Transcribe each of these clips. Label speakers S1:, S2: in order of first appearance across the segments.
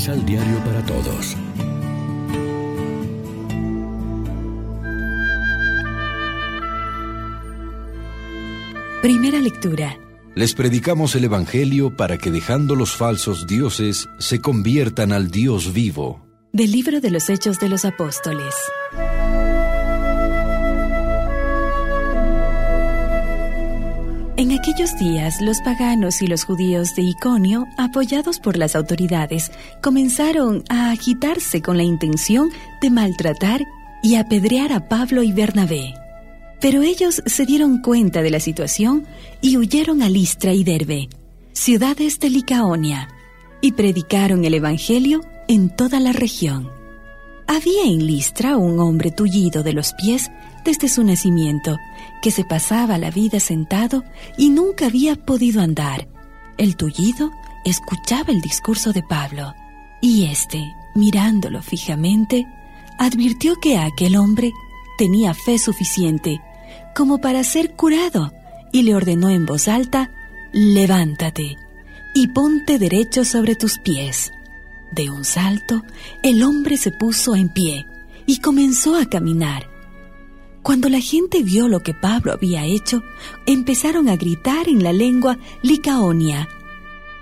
S1: Misal Diario para Todos.
S2: Primera lectura.
S1: Les predicamos el Evangelio para que dejando los falsos dioses se conviertan al Dios vivo.
S2: Del libro de los Hechos de los Apóstoles. Aquellos días, los paganos y los judíos de Iconio, apoyados por las autoridades, comenzaron a agitarse con la intención de maltratar y apedrear a Pablo y Bernabé. Pero ellos se dieron cuenta de la situación y huyeron a Listra y Derbe, ciudades de Licaonia, y predicaron el Evangelio en toda la región. Había en Listra un hombre tullido de los pies desde su nacimiento, que se pasaba la vida sentado y nunca había podido andar. El tullido escuchaba el discurso de Pablo, y éste, mirándolo fijamente, advirtió que aquel hombre tenía fe suficiente como para ser curado, y le ordenó en voz alta, levántate y ponte derecho sobre tus pies. De un salto, el hombre se puso en pie y comenzó a caminar. Cuando la gente vio lo que Pablo había hecho, empezaron a gritar en la lengua licaonia.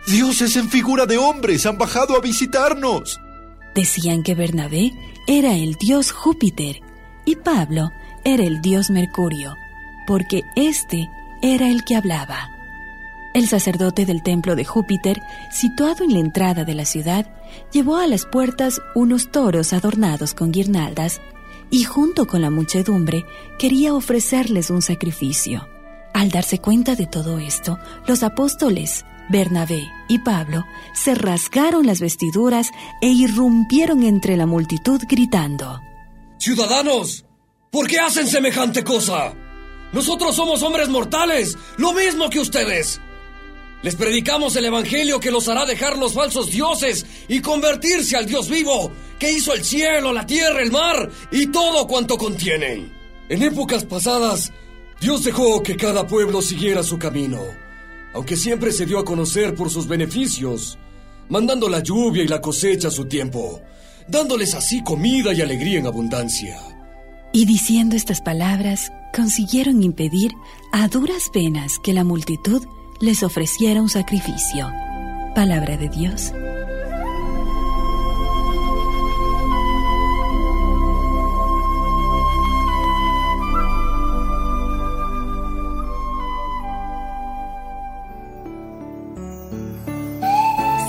S3: Dioses en figura de hombres han bajado a visitarnos.
S2: Decían que Bernabé era el dios Júpiter y Pablo era el dios Mercurio, porque éste era el que hablaba. El sacerdote del templo de Júpiter, situado en la entrada de la ciudad, llevó a las puertas unos toros adornados con guirnaldas y junto con la muchedumbre quería ofrecerles un sacrificio. Al darse cuenta de todo esto, los apóstoles, Bernabé y Pablo, se rasgaron las vestiduras e irrumpieron entre la multitud gritando,
S4: Ciudadanos, ¿por qué hacen semejante cosa? Nosotros somos hombres mortales, lo mismo que ustedes. Les predicamos el Evangelio que los hará dejar los falsos dioses y convertirse al Dios vivo, que hizo el cielo, la tierra, el mar y todo cuanto contienen. En épocas pasadas, Dios dejó que cada pueblo siguiera su camino, aunque siempre se dio a conocer por sus beneficios, mandando la lluvia y la cosecha a su tiempo, dándoles así comida y alegría en abundancia.
S2: Y diciendo estas palabras, consiguieron impedir a duras penas que la multitud les ofreciera un sacrificio. Palabra de Dios.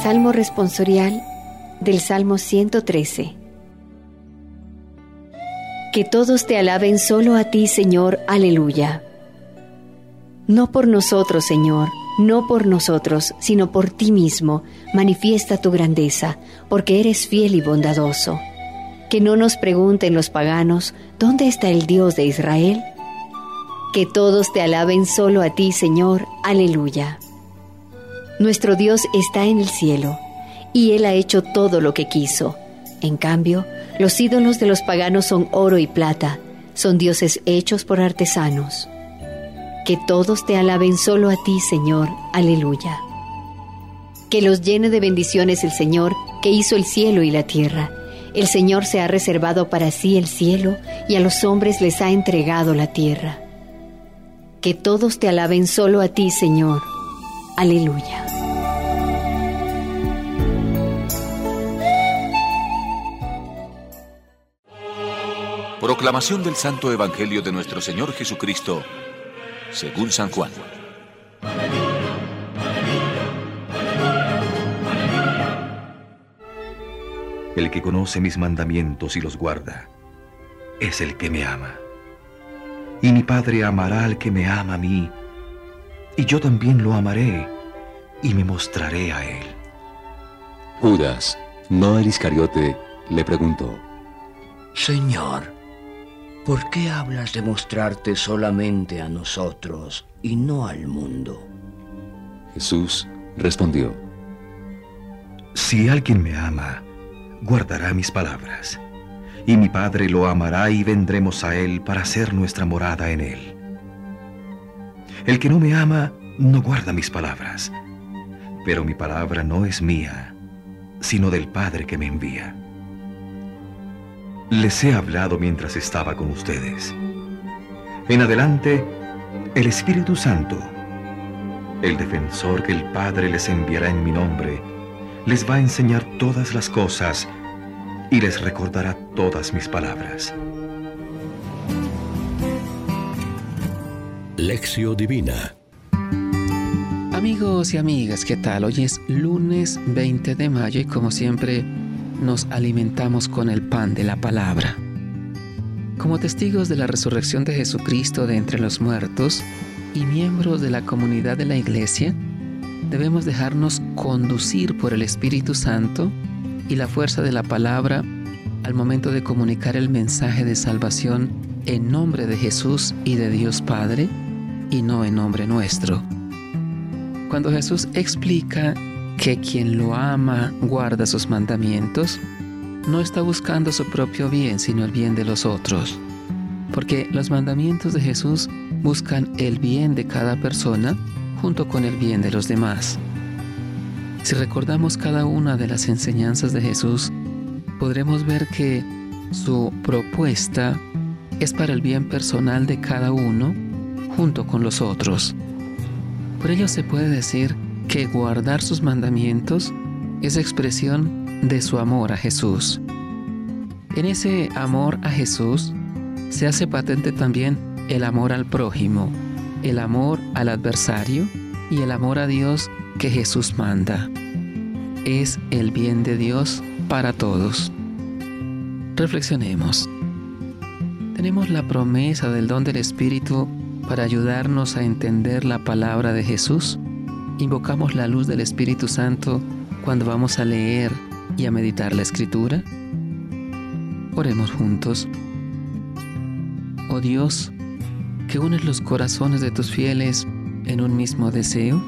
S5: Salmo responsorial del Salmo 113. Que todos te alaben solo a ti, Señor, aleluya. No por nosotros, Señor, no por nosotros, sino por ti mismo, manifiesta tu grandeza, porque eres fiel y bondadoso. Que no nos pregunten los paganos, ¿dónde está el Dios de Israel? Que todos te alaben solo a ti, Señor, aleluya. Nuestro Dios está en el cielo, y Él ha hecho todo lo que quiso. En cambio, los ídolos de los paganos son oro y plata, son dioses hechos por artesanos. Que todos te alaben solo a ti, Señor. Aleluya. Que los llene de bendiciones el Señor, que hizo el cielo y la tierra. El Señor se ha reservado para sí el cielo y a los hombres les ha entregado la tierra. Que todos te alaben solo a ti, Señor. Aleluya.
S6: Proclamación del Santo Evangelio de nuestro Señor Jesucristo según San Juan.
S7: El que conoce mis mandamientos y los guarda, es el que me ama. Y mi Padre amará al que me ama a mí, y yo también lo amaré, y me mostraré a él.
S8: Judas, no el Iscariote, le preguntó,
S9: Señor, ¿Por qué hablas de mostrarte solamente a nosotros y no al mundo?
S8: Jesús respondió,
S7: Si alguien me ama, guardará mis palabras, y mi Padre lo amará y vendremos a él para hacer nuestra morada en él. El que no me ama, no guarda mis palabras, pero mi palabra no es mía, sino del Padre que me envía. Les he hablado mientras estaba con ustedes. En adelante, el Espíritu Santo, el defensor que el Padre les enviará en mi nombre, les va a enseñar todas las cosas y les recordará todas mis palabras.
S10: Lección Divina
S11: Amigos y amigas, ¿qué tal? Hoy es lunes 20 de mayo y como siempre nos alimentamos con el pan de la palabra. Como testigos de la resurrección de Jesucristo de entre los muertos y miembros de la comunidad de la Iglesia, debemos dejarnos conducir por el Espíritu Santo y la fuerza de la palabra al momento de comunicar el mensaje de salvación en nombre de Jesús y de Dios Padre y no en nombre nuestro. Cuando Jesús explica que quien lo ama guarda sus mandamientos, no está buscando su propio bien, sino el bien de los otros. Porque los mandamientos de Jesús buscan el bien de cada persona junto con el bien de los demás. Si recordamos cada una de las enseñanzas de Jesús, podremos ver que su propuesta es para el bien personal de cada uno junto con los otros. Por ello se puede decir que guardar sus mandamientos es expresión de su amor a Jesús. En ese amor a Jesús se hace patente también el amor al prójimo, el amor al adversario y el amor a Dios que Jesús manda. Es el bien de Dios para todos. Reflexionemos. Tenemos la promesa del don del Espíritu para ayudarnos a entender la palabra de Jesús. Invocamos la luz del Espíritu Santo cuando vamos a leer y a meditar la Escritura. Oremos juntos. Oh Dios, que unes los corazones de tus fieles en un mismo deseo,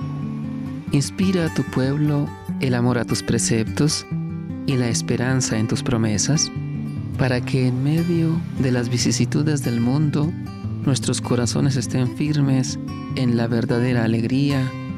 S11: inspira a tu pueblo el amor a tus preceptos y la esperanza en tus promesas, para que en medio de las vicisitudes del mundo nuestros corazones estén firmes en la verdadera alegría.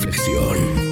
S10: Reflexión.